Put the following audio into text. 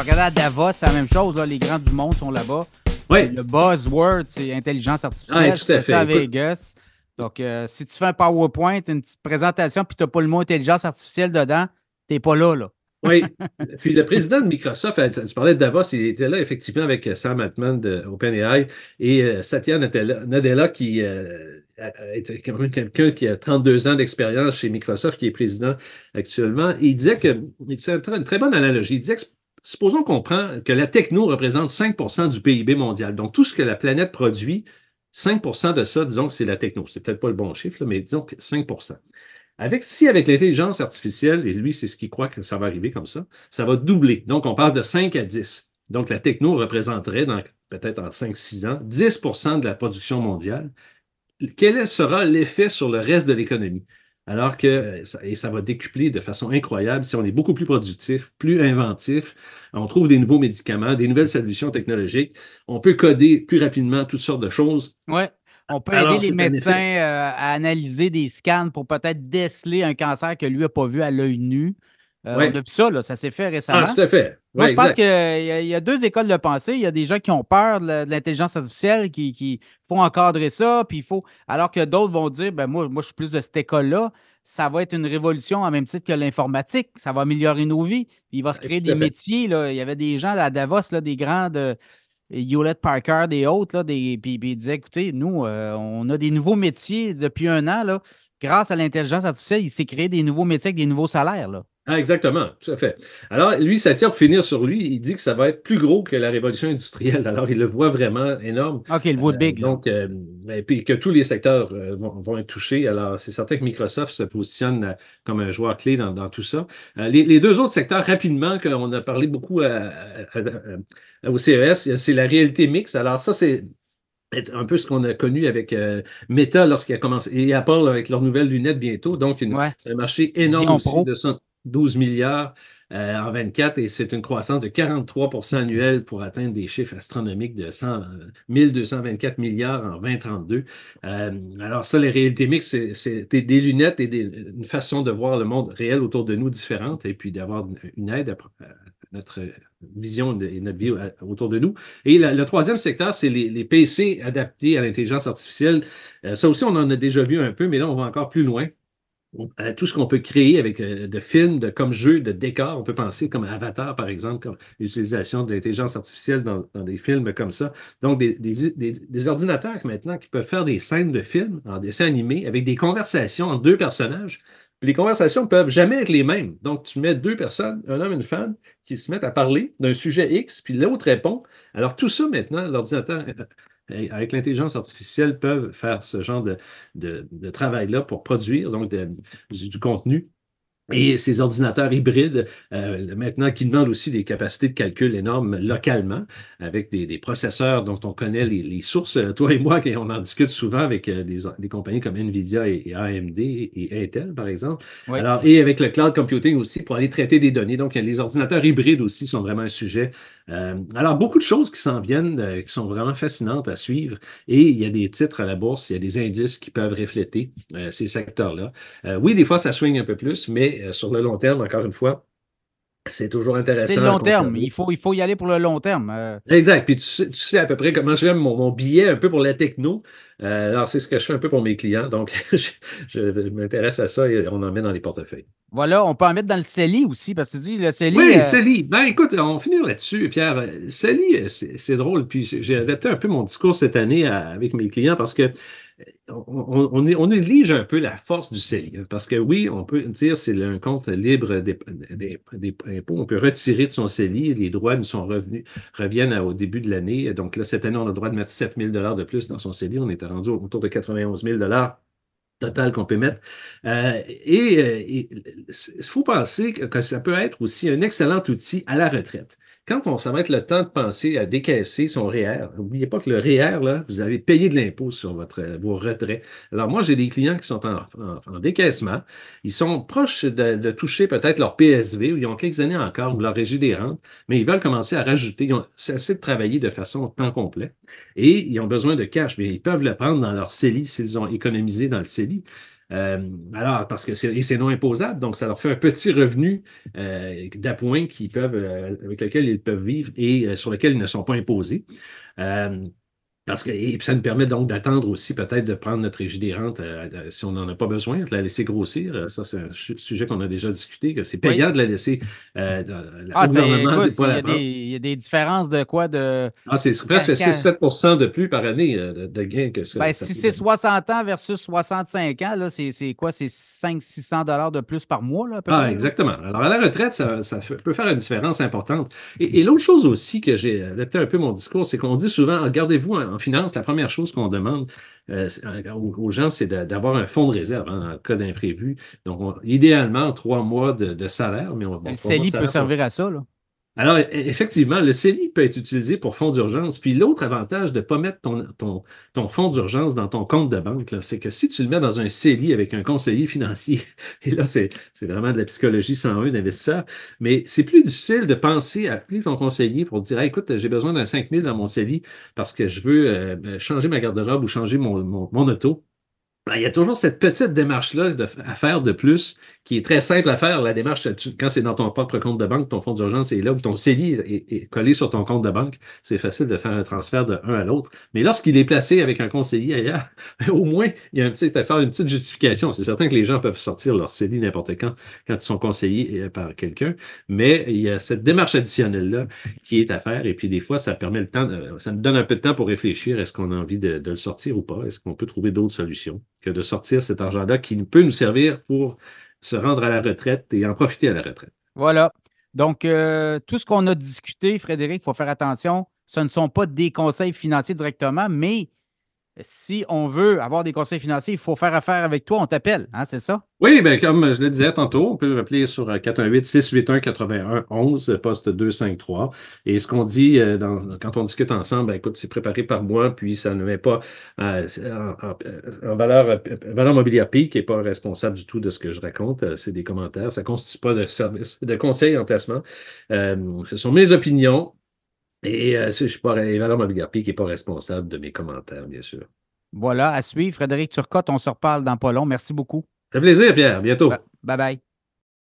je regardais à Davos, c'est la même chose. Là, les grands du monde sont là-bas. Oui. Le buzzword, c'est intelligence artificielle. Ouais, Je fais ça à Vegas. Donc, euh, si tu fais un PowerPoint, une petite présentation, puis tu n'as pas le mot intelligence artificielle dedans, tu n'es pas là. là. Oui. Puis le président de Microsoft, euh, tu parlais de Davos, il était là effectivement avec euh, Sam Altman de OpenAI et Satya Nadella, qui euh, été quand même quelqu'un qui a 32 ans d'expérience chez Microsoft, qui est président actuellement. Et il disait que, c'est une très bonne analogie, il disait que supposons qu'on prend que la techno représente 5% du PIB mondial. Donc tout ce que la planète produit, 5% de ça, disons que c'est la techno. C'est peut-être pas le bon chiffre, mais disons que 5 avec, si avec l'intelligence artificielle, et lui, c'est ce qu'il croit que ça va arriver comme ça, ça va doubler. Donc, on passe de 5 à 10. Donc, la techno représenterait, peut-être en 5-6 ans, 10% de la production mondiale. Quel sera l'effet sur le reste de l'économie? Alors que, euh, ça- et ça va décupler de façon incroyable si on est beaucoup plus productif, plus inventif, on trouve des nouveaux médicaments, des nouvelles solutions technologiques, on peut coder plus rapidement toutes sortes de choses. Ouais. On peut Alors, aider les médecins euh, à analyser des scans pour peut-être déceler un cancer que lui n'a pas vu à l'œil nu. Euh, Ouais. On a vu ça, là, ça s'est fait récemment. Ah, tout à fait. Moi, je pense qu'il y, y a deux écoles de pensée. Il y a des gens qui ont peur de l'intelligence artificielle, qui, qui font encadrer ça, puis il faut. Alors que d'autres vont dire, ben moi, moi, je suis plus de cette école-là. Ça va être une révolution en même titre que l'informatique. Ça va améliorer nos vies. Il va se Ah, créer des fait. métiers. Là. Il y avait des gens à Davos, là, des grands de Hewlett Packard et autres, là, des, puis, puis ils disaient, écoutez, nous, euh, on a des nouveaux métiers depuis un an. Là. Grâce à l'intelligence artificielle, il s'est créé des nouveaux métiers avec des nouveaux salaires. Là. Ah, exactement, tout à fait. Alors, lui, ça tient pour finir sur lui. Il dit que ça va être plus gros que la révolution industrielle. Alors, il le voit vraiment énorme. OK, le vote Euh, big. donc, euh, et puis que tous les secteurs euh, vont, vont être touchés. Alors, c'est certain que Microsoft se positionne comme un joueur clé dans, dans tout ça. Les, les deux autres secteurs, rapidement, qu'on a parlé beaucoup à- à- à- à- au CES, c'est la réalité mixte. Alors, ça, c'est un peu ce qu'on a connu avec euh, Meta lorsqu'il a commencé, et Apple avec leurs nouvelles lunettes bientôt. Donc, une- Ouais. c'est un marché énorme aussi de 112 milliards euh, en 24 et c'est une croissance de 43% annuelle pour atteindre des chiffres astronomiques de 100, euh, 1224 milliards en 2032. Euh, alors ça, les réalités mixtes, c'est- des, lunettes et des- une façon de voir le monde réel autour de nous différente et puis d'avoir une- aide à, notre vision et notre vie autour de nous. Et le troisième secteur, c'est les, PC adaptés à l'intelligence artificielle. Euh, ça aussi, on en a déjà vu un peu, mais là, on va encore plus loin. Euh, tout ce qu'on peut créer avec euh, de films, de, comme jeux, de décors, on peut penser comme Avatar, par exemple, comme l'utilisation de l'intelligence artificielle dans, des films comme ça. Donc, des- des ordinateurs maintenant qui peuvent faire des scènes de films en dessin animé avec des conversations entre deux personnages. Puis les conversations ne peuvent jamais être les mêmes. Donc, tu mets deux personnes, un homme et une femme, qui se mettent à parler d'un sujet X, puis l'autre répond. Alors, tout ça maintenant, l'ordinateur, euh, avec l'intelligence artificielle, peuvent faire ce genre de, travail-là pour produire donc du contenu. Et ces ordinateurs hybrides, euh, maintenant, qui demandent aussi des capacités de calcul énormes localement, avec des, des processeurs dont on connaît les, les sources. Euh, Toi et moi, on en discute souvent avec euh, des, des compagnies comme NVIDIA et, et AMD et, Intel, par exemple. Oui. Alors, et avec le cloud computing aussi pour aller traiter des données. Donc, les ordinateurs hybrides aussi sont vraiment un sujet. Euh, alors, beaucoup de choses qui s'en viennent, euh, qui sont vraiment fascinantes à suivre. Et il y a des titres à la bourse, il y a des indices qui peuvent refléter ces secteurs-là. Oui, des fois, ça swing un peu plus, mais euh, sur le long terme, encore une fois, c'est toujours intéressant. C'est le long terme. Il faut, il faut y aller pour le long terme. Euh, Exact. Puis tu sais, tu sais à peu près comment je fais mon, mon billet un peu pour la techno. Euh, alors, c'est ce que je fais un peu pour mes clients. Donc, je, m'intéresse à ça et on en met dans les portefeuilles. voilà, on peut en mettre dans le CELI aussi, parce que tu dis, le CELI. Oui, euh, Célie. Ben, écoute, on va finir là-dessus, Pierre. Euh, c'est drôle. Puis j'ai- adapté un peu mon discours cette année à- avec mes clients parce que on, on, néglige un peu la force du CELI. hein, Parce que oui, on peut dire c'est un compte libre des, impôts. On peut retirer de son CELI. Les droits nous sont revenus, reviennent au début de l'année. Donc là, cette année, on a le droit de mettre 7 000 de plus dans son CELI. On était rendu autour de 91 000 total qu'on peut mettre. Euh, et euh, il faut penser que, que ça peut être aussi un excellent outil à la retraite. Quand on, ça va être le temps de penser à décaisser son REER, n'oubliez pas que le REER, là, vous avez payé de l'impôt sur votre, vos retraits. Alors moi, j'ai des clients qui sont en, en- en décaissement. Ils sont proches de, de toucher peut-être leur PSV, ou ils ont quelques années encore, ou leur régie des rentes, mais ils veulent commencer à rajouter. Ils ont cessé de travailler de façon temps complet et ils ont besoin de cash, mais ils peuvent le prendre dans leur CELI s'ils ont économisé dans le CELI. Alors, parce que c'est non imposable, donc ça leur fait un petit revenu d'appoint qui peuvent, avec lequel ils peuvent vivre et sur lequel ils ne sont pas imposés. Parce que, et ça nous permet donc d'attendre aussi peut-être de prendre notre régie rentes euh, euh, si on n'en a pas besoin, de la laisser grossir. Euh, ça, c'est un sujet qu'on a déjà discuté, que c'est payant de la laisser euh, ah, gouvernement. il, y a des, différences de quoi? De, ah, c'est presque 6-7% de plus par année de, gains que ça. Ben, si c'est 60 ans versus 65 ans, c'est quoi? C'est 500-600 de plus par mois? Là, ah, exactement. Alors, à la retraite, ça, peut faire une différence importante. Et, l'autre chose aussi que j'ai adapté un peu mon discours, c'est qu'on dit souvent, regardez-vous en finance, la première chose qu'on demande euh, aux, gens, c'est d'avoir un fonds de réserve en hein, cas d'imprévu. Donc, idéalement, trois mois de, salaire. Mais le CELI peut servir à ça. Là. Alors, e-, effectivement, le CELI peut être utilisé pour fonds d'urgence. Puis l'autre avantage de ne pas mettre ton, ton, ton fonds d'urgence dans ton compte de banque, c'est que si tu le mets dans un CELI avec un conseiller financier, et là, c'est vraiment de la psychologie 101 d'investisseur, mais c'est plus difficile de penser à appeler ton conseiller pour dire écoute, j'ai besoin d'un 5 000 dans mon CELI parce que je veux euh, changer ma garde-robe ou changer mon, mon auto. Ben, il y a toujours cette petite démarche-là à faire de plus qui est très simple à faire. La démarche, quand c'est dans ton propre compte de banque, ton fonds d'urgence est là, ou ton CELI est, collé sur ton compte de banque, c'est facile de faire un transfert de un à l'autre. Mais lorsqu'il est placé avec un conseiller ailleurs, au moins, il y a un petit, à faire une petite justification. C'est certain que les gens peuvent sortir leur CELI n'importe quand quand ils sont conseillés euh, par quelqu'un, mais il y a cette démarche additionnelle-là qui est à faire. Et puis, des fois, ça permet le temps, ça nous donne un peu de temps pour réfléchir. Est-ce qu'on a envie de, de le sortir ou pas? Est-ce qu'on peut trouver d'autres solutions? Que de sortir cet argent-là qui peut nous servir pour se rendre à la retraite et en profiter à la retraite. Voilà. Donc, euh, tout ce qu'on a discuté, Frédéric, il faut faire attention. Ce ne sont pas des conseils financiers directement, mais si on veut avoir des conseils financiers, il faut faire affaire avec toi, on t'appelle, hein, c'est ça? Oui, bien, comme je le disais tantôt, on peut appeler sur 418-681-8111, euh, poste 253. Et ce qu'on dit euh, quand on discute ensemble, ben, écoute, c'est préparé par moi, puis ça ne met pas euh, en, valeur, valeur mobilière PIC, qui n'est pas responsable du tout de ce que je raconte. C'est des commentaires. Ça ne constitue pas de service, de conseil en placement. ce sont mes opinions. Et euh, je suis pas, Mobilier qui n'est pas responsable de mes commentaires, bien sûr. Voilà, à suivre. Frédéric Turcotte, on se reparle dans pas long. Merci beaucoup. Ça fait plaisir, Pierre. À bientôt. Bye bye.